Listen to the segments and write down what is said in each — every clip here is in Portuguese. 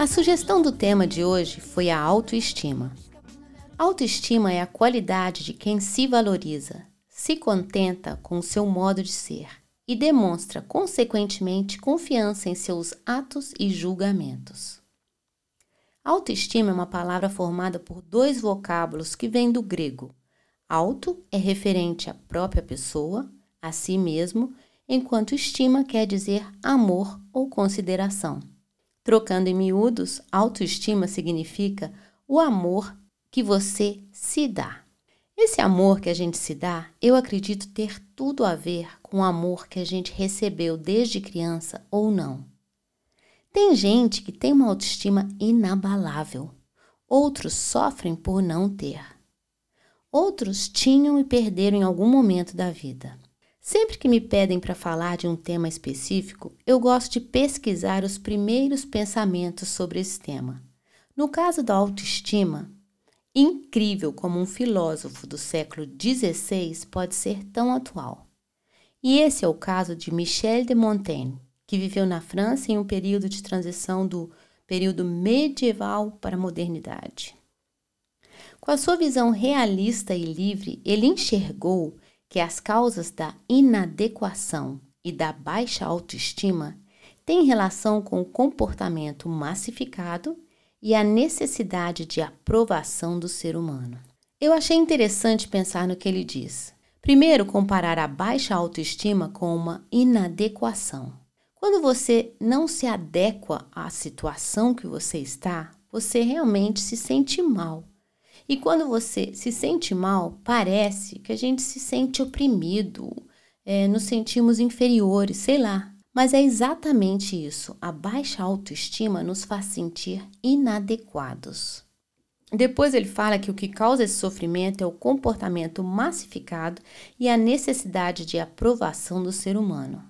A sugestão do tema de hoje foi a autoestima. Autoestima é a qualidade de quem se valoriza, se contenta com o seu modo de ser e demonstra, consequentemente, confiança em seus atos e julgamentos. Autoestima é uma palavra formada por dois vocábulos que vêm do grego. Auto é referente à própria pessoa, a si mesmo, enquanto estima quer dizer amor ou consideração. Trocando em miúdos, autoestima significa o amor que você se dá. Esse amor que a gente se dá, eu acredito ter tudo a ver com o amor que a gente recebeu desde criança ou não. Tem gente que tem uma autoestima inabalável, outros sofrem por não ter. Outros tinham e perderam em algum momento da vida. Sempre que me pedem para falar de um tema específico, eu gosto de pesquisar os primeiros pensamentos sobre esse tema. No caso da autoestima, Incrível como um filósofo do século XVI pode ser tão atual. E esse é o caso de Michel de Montaigne, que viveu na França em um período de transição do período medieval para a modernidade. Com a sua visão realista e livre, ele enxergou que as causas da inadequação e da baixa autoestima têm relação com o comportamento massificado e a necessidade de aprovação do ser humano. Eu achei interessante pensar no que ele diz. Primeiro, comparar a baixa autoestima com uma inadequação. Quando você não se adequa à situação que você está, você realmente se sente mal. E quando você se sente mal, parece que a gente se sente oprimido, é, nos sentimos inferiores, sei lá. Mas é exatamente isso. A baixa autoestima nos faz sentir inadequados. Depois ele fala que o que causa esse sofrimento é o comportamento massificado e a necessidade de aprovação do ser humano.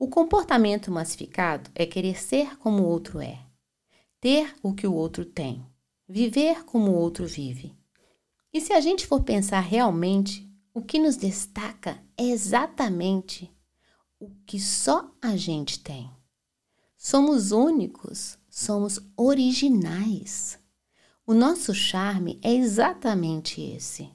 O comportamento massificado é querer ser como o outro é, ter o que o outro tem, viver como o outro vive. E se a gente for pensar realmente, o que nos destaca é exatamente o que só a gente tem. Somos únicos, somos originais. O nosso charme é exatamente esse.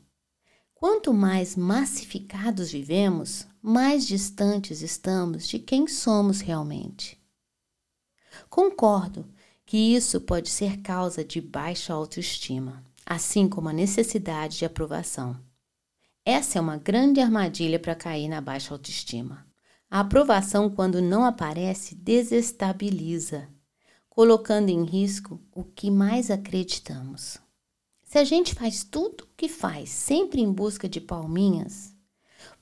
Quanto mais massificados vivemos, mais distantes estamos de quem somos realmente. Concordo que isso pode ser causa de baixa autoestima, assim como a necessidade de aprovação. Essa é uma grande armadilha para cair na baixa autoestima. A aprovação, quando não aparece, desestabiliza, colocando em risco o que mais acreditamos. Se a gente faz tudo o que faz, sempre em busca de palminhas,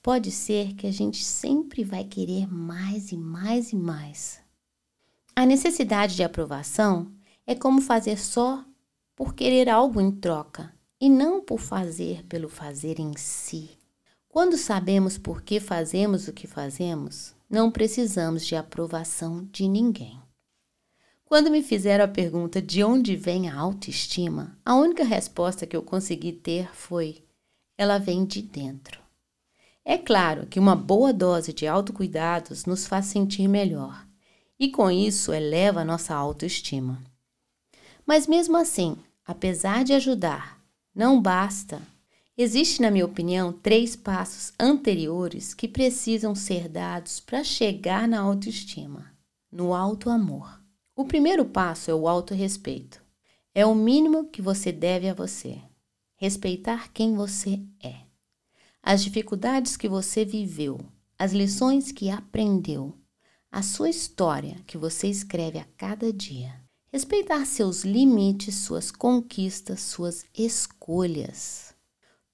pode ser que a gente sempre vai querer mais e mais e mais. A necessidade de aprovação é como fazer só por querer algo em troca e não por fazer pelo fazer em si. Quando sabemos por que fazemos o que fazemos, não precisamos de aprovação de ninguém. Quando me fizeram a pergunta de onde vem a autoestima, a única resposta que eu consegui ter foi: ela vem de dentro. É claro que uma boa dose de autocuidados nos faz sentir melhor e com isso eleva a nossa autoestima. Mas mesmo assim, apesar de ajudar, não basta Existem, na minha opinião, três passos anteriores que precisam ser dados para chegar na autoestima, no auto-amor. O primeiro passo é o autorrespeito. É o mínimo que você deve a você. Respeitar quem você é. As dificuldades que você viveu, as lições que aprendeu, a sua história que você escreve a cada dia. Respeitar seus limites, suas conquistas, suas escolhas.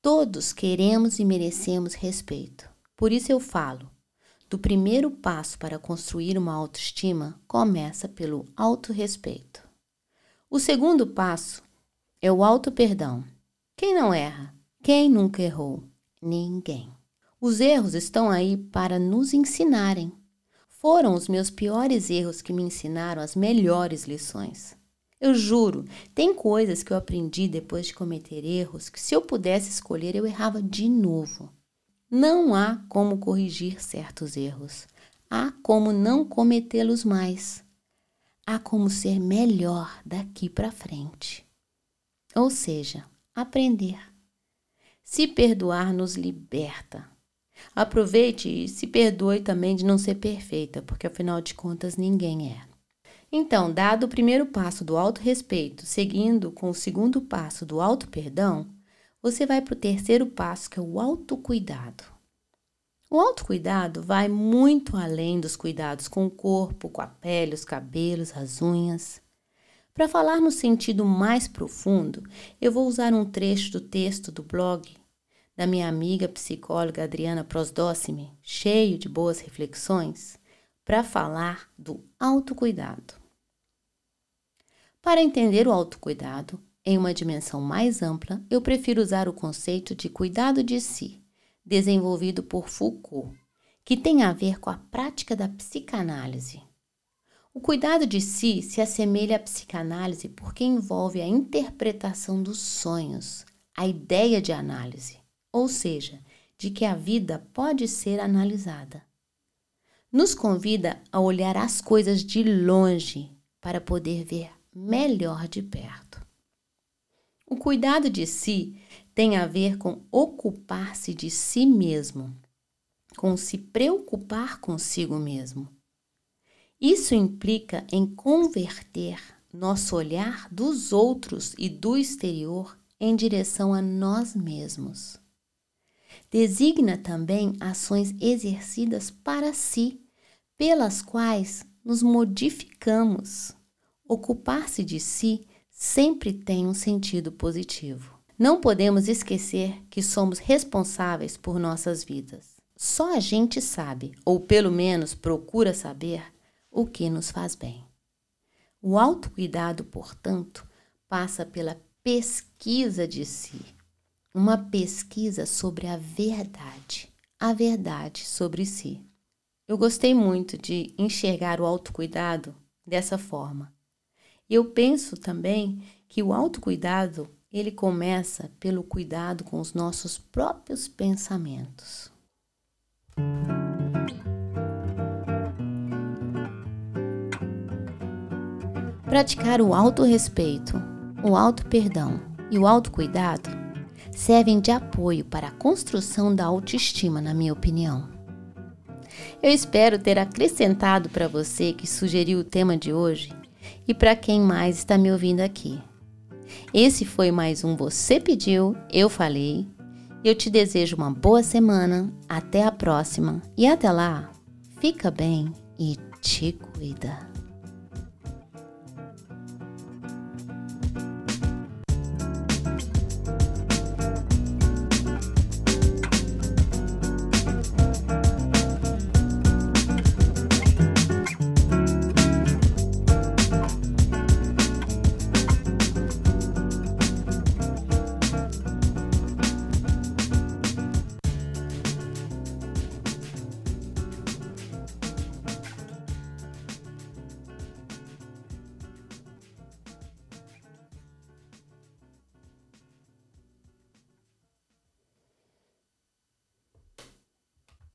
Todos queremos e merecemos respeito. Por isso eu falo: do primeiro passo para construir uma autoestima começa pelo autorrespeito. O segundo passo é o auto-perdão. Quem não erra? Quem nunca errou? Ninguém. Os erros estão aí para nos ensinarem. Foram os meus piores erros que me ensinaram as melhores lições. Eu juro, tem coisas que eu aprendi depois de cometer erros que, se eu pudesse escolher, eu errava de novo. Não há como corrigir certos erros. Há como não cometê-los mais. Há como ser melhor daqui para frente. Ou seja, aprender. Se perdoar nos liberta. Aproveite e se perdoe também de não ser perfeita, porque afinal de contas ninguém é. Então, dado o primeiro passo do auto-respeito, seguindo com o segundo passo do auto-perdão, você vai para o terceiro passo, que é o autocuidado. O autocuidado vai muito além dos cuidados com o corpo, com a pele, os cabelos, as unhas. Para falar no sentido mais profundo, eu vou usar um trecho do texto do blog da minha amiga psicóloga Adriana Prosdócime, cheio de boas reflexões, para falar do autocuidado. Para entender o autocuidado, em uma dimensão mais ampla, eu prefiro usar o conceito de cuidado de si, desenvolvido por Foucault, que tem a ver com a prática da psicanálise. O cuidado de si se assemelha à psicanálise porque envolve a interpretação dos sonhos, a ideia de análise, ou seja, de que a vida pode ser analisada. Nos convida a olhar as coisas de longe para poder ver melhor de perto. O cuidado de si tem a ver com ocupar-se de si mesmo, com se preocupar consigo mesmo. Isso implica em converter nosso olhar dos outros e do exterior em direção a nós mesmos. Designa também ações exercidas para si, pelas quais nos modificamos. Ocupar-se de si sempre tem um sentido positivo. Não podemos esquecer que somos responsáveis por nossas vidas. Só a gente sabe, ou pelo menos procura saber, o que nos faz bem. O autocuidado, portanto, passa pela pesquisa de si, uma pesquisa sobre a verdade, a verdade sobre si. Eu gostei muito de enxergar o autocuidado dessa forma. Eu penso também que o autocuidado, ele começa pelo cuidado com os nossos próprios pensamentos. Praticar o autorrespeito, o auto-perdão e o autocuidado servem de apoio para a construção da autoestima, na minha opinião. Eu espero ter acrescentado para você que sugeriu o tema de hoje e para quem mais está me ouvindo aqui. Esse foi mais um Você Pediu, Eu Falei. Eu te desejo uma boa semana, até a próxima e até lá, fica bem e te cuida.